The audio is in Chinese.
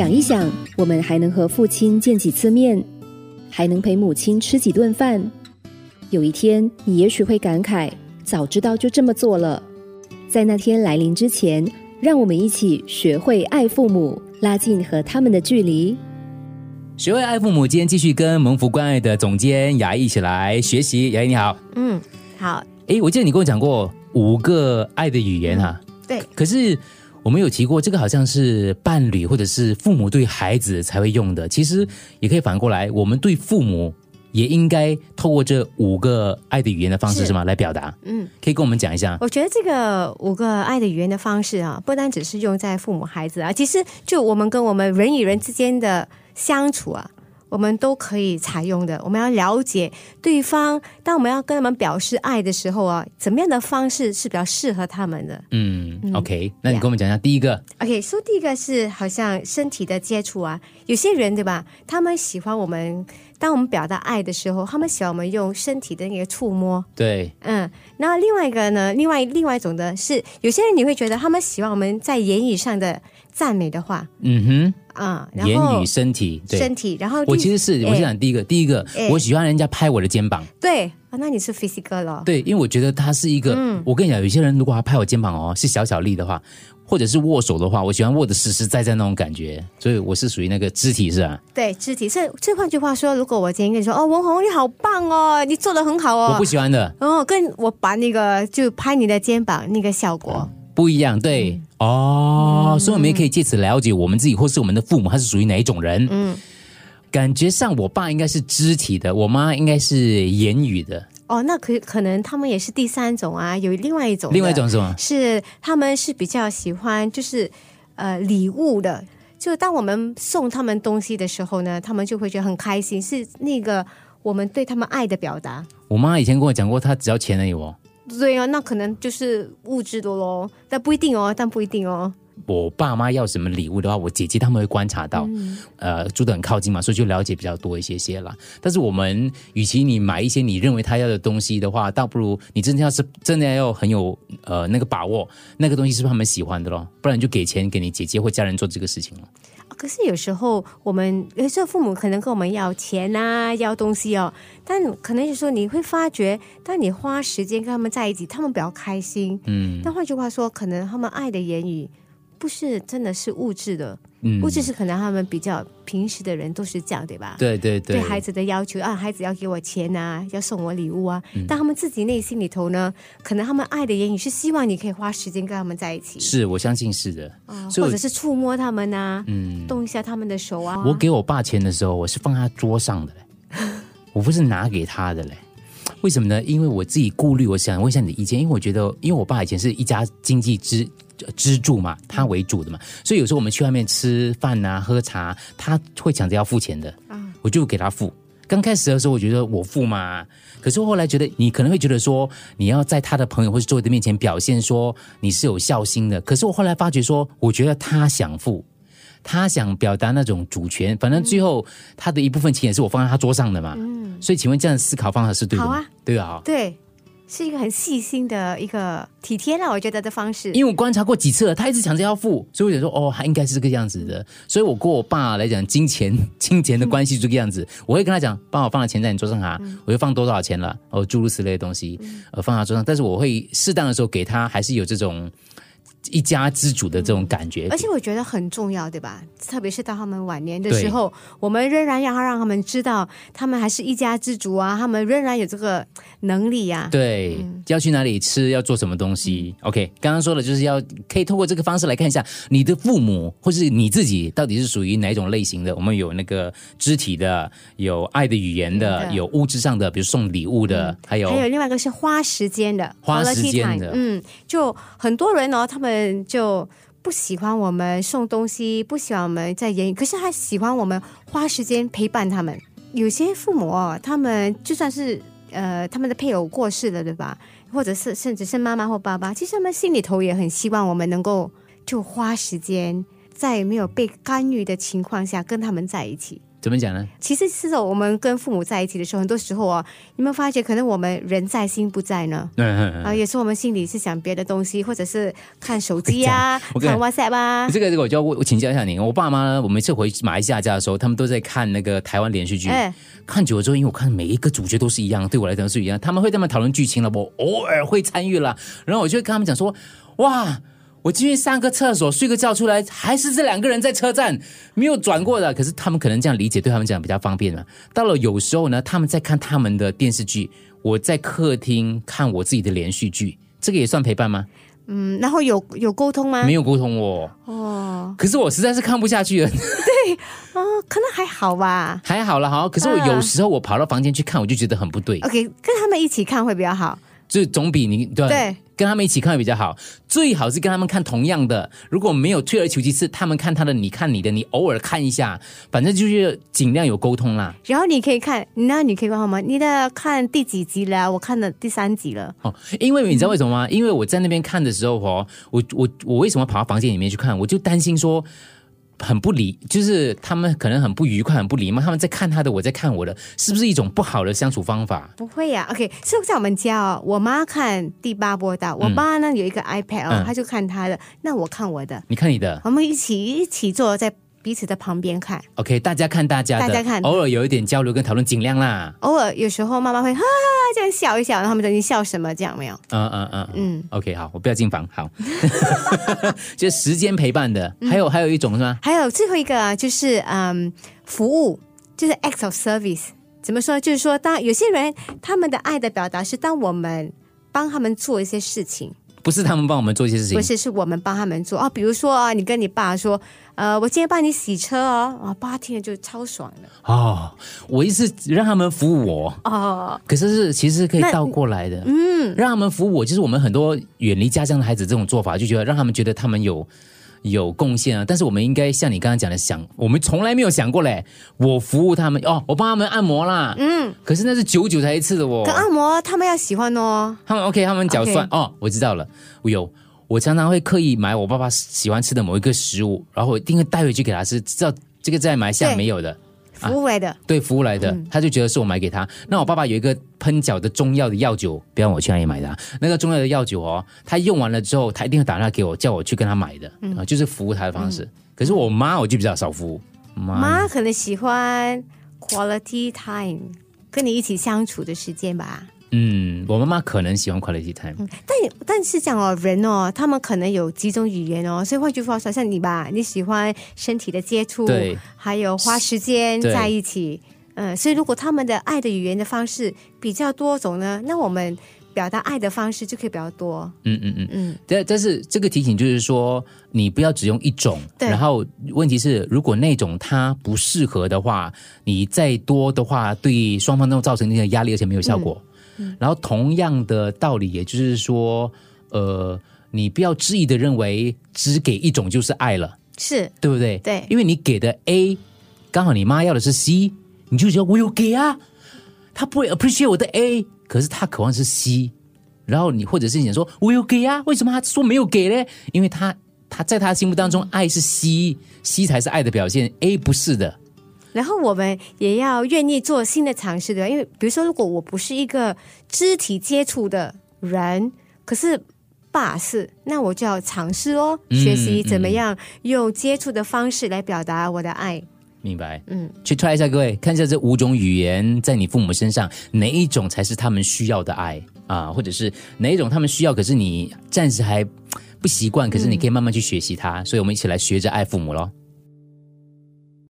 想一想，我们还能和父亲见几次面，还能陪母亲吃几顿饭。有一天，你也许会感慨，早知道就这么做了。在那天来临之前，让我们一起学会爱父母，拉近和他们的距离。学会爱父母，今天继续跟蒙福关爱的总监雅一起来学习。雅一你好，嗯，好，诶，我记得你跟我讲过五个爱的语言哈、对，可是我们有提过，这个好像是伴侣或者是父母对孩子才会用的，其实也可以反过来，我们对父母也应该透过这五个爱的语言的方式是是吗来表达？嗯，可以跟我们讲一下。我觉得这个五个爱的语言的方式啊，不单只是用在父母孩子啊，其实就我们跟我们人与人之间的相处啊。我们都可以采用的。我们要了解对方，当我们要跟他们表示爱的时候啊，怎么样的方式是比较适合他们的嗯 o k 那你跟我们讲一下第一个，？OK，说、第一个是好像身体的接触啊，有些人对吧？他们喜欢我们，当我们表达爱的时候，他们喜欢我们用身体的那个触摸，对，嗯，然后另外一个呢，另外另外一种的是，有些人你会觉得他们喜欢我们在言语上的赞美的话嗯啊、哼，然后言语、身体，对。身体，然后我其实是，我哎先讲第一个，第一个，哎。我喜欢人家拍我的肩膀，对啊，那你是 physical 了，对，因为我觉得他是一个，嗯。我跟你讲，有些人如果他拍我肩膀哦，是小小力的话，或者是握手的话，我喜欢握的实实在在那种感觉，所以我是属于那个肢体是吧？对肢体。所以这换句话说，如果我今天跟你说，哦，文红你好棒哦，你做的很好哦，我不喜欢的，哦，跟我把那个就拍你的肩膀那个效果，不一样，对，嗯哦，所以我们也可以借此了解我们自己或是我们的父母他是属于哪一种人。嗯，感觉上我爸应该是肢体的，我妈应该是言语的，哦，那可可能他们也是第三种啊，有另外一种，另外一种是什么？是他们是比较喜欢就是呃礼物的，就当我们送他们东西的时候呢，他们就会觉得很开心，是那个我们对他们爱的表达。我妈以前跟我讲过，她只要钱而已哦。对啊，那可能就是物质的咯，但不一定哦，但不一定哦。我爸妈要什么礼物的话，我姐姐他们会观察到，嗯呃，住得很靠近嘛，所以就了解比较多一些些啦。但是我们与其你买一些你认为他要的东西的话，倒不如你真的要是真的要很有呃那个把握，那个东西是不是他们喜欢的咯？不然你就给钱给你姐姐或家人做这个事情了。可是有时候我们有时候父母可能跟我们要钱啊，要东西哦，但可能有时候你会发觉，当你花时间跟他们在一起，他们比较开心。嗯但换句话说，可能他们爱的言语不是真的是物质的，嗯，物质是可能他们比较平时的人都是这样，对吧？对对对，对孩子的要求啊，孩子要给我钱啊，要送我礼物啊，嗯但他们自己内心里头呢，可能他们爱的言语是希望你可以花时间跟他们在一起，是我相信是的。或者是触摸他们啊，嗯，动一下他们的手啊。我给我爸钱的时候，我是放他桌上的嘞，我不是拿给他的嘞。为什么呢？因为我自己顾虑，我想问一下你的意见，因为我觉得，因为我爸以前是一家经济支支柱嘛，他为主的嘛，所以有时候我们去外面吃饭啊、喝茶，他会抢着要付钱的，啊我就给他付。刚开始的时候，我觉得我付嘛，可是后来觉得你可能会觉得说，你要在他的朋友或是周围的面前表现说你是有孝心的。可是我后来发觉说，我觉得他想付，他想表达那种主权，反正最后他的一部分钱也是我放在他桌上的嘛。嗯，所以，请问这样的思考方法是对的吗？好啊，对啊。对，是一个很细心的一个体贴了，我觉得的方式。因为我观察过几次了，他一直强调要付，所以我就说哦，他应该是这个样子的。所以我跟我爸来讲，金钱金钱的关系是这个样子，我会跟他讲，帮我放了钱在你桌上哈，我就放多少钱了，哦，诸如此类的东西，呃，放他桌上。但是我会适当的时候给他，还是有这种一家之主的这种感觉。而且我觉得很重要，对吧？特别是到他们晚年的时候，我们仍然要让他们知道，他们还是一家之主啊，他们仍然有这个能力呀、对，嗯要去哪里吃，要做什么东西。OK，刚刚说的就是要可以透过这个方式来看一下你的父母或是你自己到底是属于哪一种类型的。我们有那个肢体的，有爱的语言的，嗯的有物质上的，比如送礼物的，还有还有另外一个是花时间的，花时间的嗯，就很多人哦，他们就不喜欢我们送东西，不喜欢我们在言语，可是他喜欢我们花时间陪伴他们。有些父母哦，他们就算是呃他们的配偶过世了，对吧？或者是甚至是妈妈或爸爸，其实他们心里头也很希望我们能够就花时间，在没有被干预的情况下跟他们在一起。怎么讲呢？其实是哦，我们跟父母在一起的时候，很多时候哦，有没有发觉，可能我们人在心不在呢？嗯嗯啊，有时候我们心里是想别的东西，或者是看手机啊、我看 WhatsApp 啊。这个这个我就要我请教一下你，我爸妈呢，我每次回马来西亚家的时候，他们都在看那个台湾连续剧，哎看久了之后，因为我看每一个主角都是一样，对我来讲是一样，他们会这么讨论剧情了，我偶尔会参与了，然后我就会跟他们讲说，哇。我进去上个厕所，睡个觉出来，还是这两个人在车站，没有转过的。可是他们可能这样理解，对他们讲比较方便嘛。到了有时候呢，他们在看他们的电视剧，我在客厅看我自己的连续剧，这个也算陪伴吗？嗯，然后有有沟通吗？没有沟通哦。哦，可是我实在是看不下去了，对哦，可能还好吧。还好了哈。可是我有时候我跑到房间去看，我就觉得很不对，OK，跟他们一起看会比较好。就总比你对吧对跟他们一起看会比较好。最好是跟他们看同样的，如果没有退而求其次，他们看他的，你看你的，你偶尔看一下，反正就是尽量有沟通啦。然后你可以看，那你可以看好吗？你的看第几集了？我看了第三集了。哦，因为你知道为什么吗？因为我在那边看的时候哦，我我我为什么跑到房间里面去看？我就担心说。很不理，就是他们可能很不愉快、很不礼貌。他们在看他的，我在看我的，是不是一种不好的相处方法？不会呀、o k 是不是在我们家哦？我妈看第八波的，我爸呢有一个 iPad 哦，嗯他就看他的，那我看我的，你看你的我们一起一起坐在彼此在旁边看。，OK，大家看大家的，大家看偶尔有一点交流跟讨论，尽量啦。偶尔有时候妈妈会哈哈这样笑一笑，然后他们说你笑什么？这样没有？嗯嗯嗯嗯嗯。OK，好，我不要进房。好，就是时间陪伴的，还有还有一种是吗？还有最后一个啊，就是嗯，服务，就是 acts of service。怎么说？就是说，当有些人他们的爱的表达是，当我们帮他们做一些事情，不是他们帮我们做一些事情不，是是我们帮他们做啊。比如说啊，你跟你爸说，呃，我今天帮你洗车哦，啊，爸听了就超爽的哦，我意思让他们服务我，哦。可是是其实是可以倒过来的，嗯，让他们服务我，就是我们很多远离家乡的孩子这种做法，就觉得让他们觉得他们有。有贡献啊，但是我们应该像你刚刚讲的想，我们从来没有想过嘞。我服务他们哦，我帮他们按摩啦，嗯，可是那是久久才一次的哦。可按摩他们要喜欢哦，他们 OK，他们脚酸哦，我知道了，我有，我常常会刻意买我爸爸喜欢吃的某一个食物，然后我一定会带回去给他吃，知道这个在马来西亚没有的，服务来的。对服务来的，嗯。他就觉得是我买给他。那我爸爸有一个喷脚的中药的药酒，不要我去那里买的、啊，那个中药的药酒哦，他用完了之后，他一定会打电话给我，叫我去跟他买的，嗯。啊，就是服务他的方式。可是我妈我就比较少服务，妈。妈可能喜欢 quality time，跟你一起相处的时间吧。嗯，我妈妈可能喜欢 quality time，、但但是讲哦，人哦，他们可能有几种语言哦，所以换句话说，像你吧，你喜欢身体的接触，对，还有花时间在一起，嗯，所以如果他们的爱的语言的方式比较多种呢，那我们表达爱的方式就可以比较多，嗯嗯嗯。嗯，但但是这个提醒就是说，你不要只用一种，对然后问题是，如果那种它不适合的话，你再多的话，对双方都造成一定的压力，而且没有效果。嗯然后同样的道理，也就是说，呃，你不要质疑的认为只给一种就是爱了，是对不对？对因为你给的 A，刚好你妈要的是 C，你就觉得我有给啊，他不会 appreciate 我的 A，可是他渴望是 C，然后你或者是你想说我有给啊，为什么他说没有给呢？因为他他在他心目当中爱是 C，C 才是爱的表现，A 不是的。然后我们也要愿意做新的尝试，对吧？因为比如说，如果我不是一个肢体接触的人，可是爸是，那我就要尝试哦，嗯学习怎么样用接触的方式来表达我的爱。明白，嗯，去 try 一下，各位看一下这五种语言在你父母身上哪一种才是他们需要的爱？啊，或者是哪一种他们需要，可是你暂时还不习惯，可是你可以慢慢去学习它，所以我们一起来学着爱父母咯。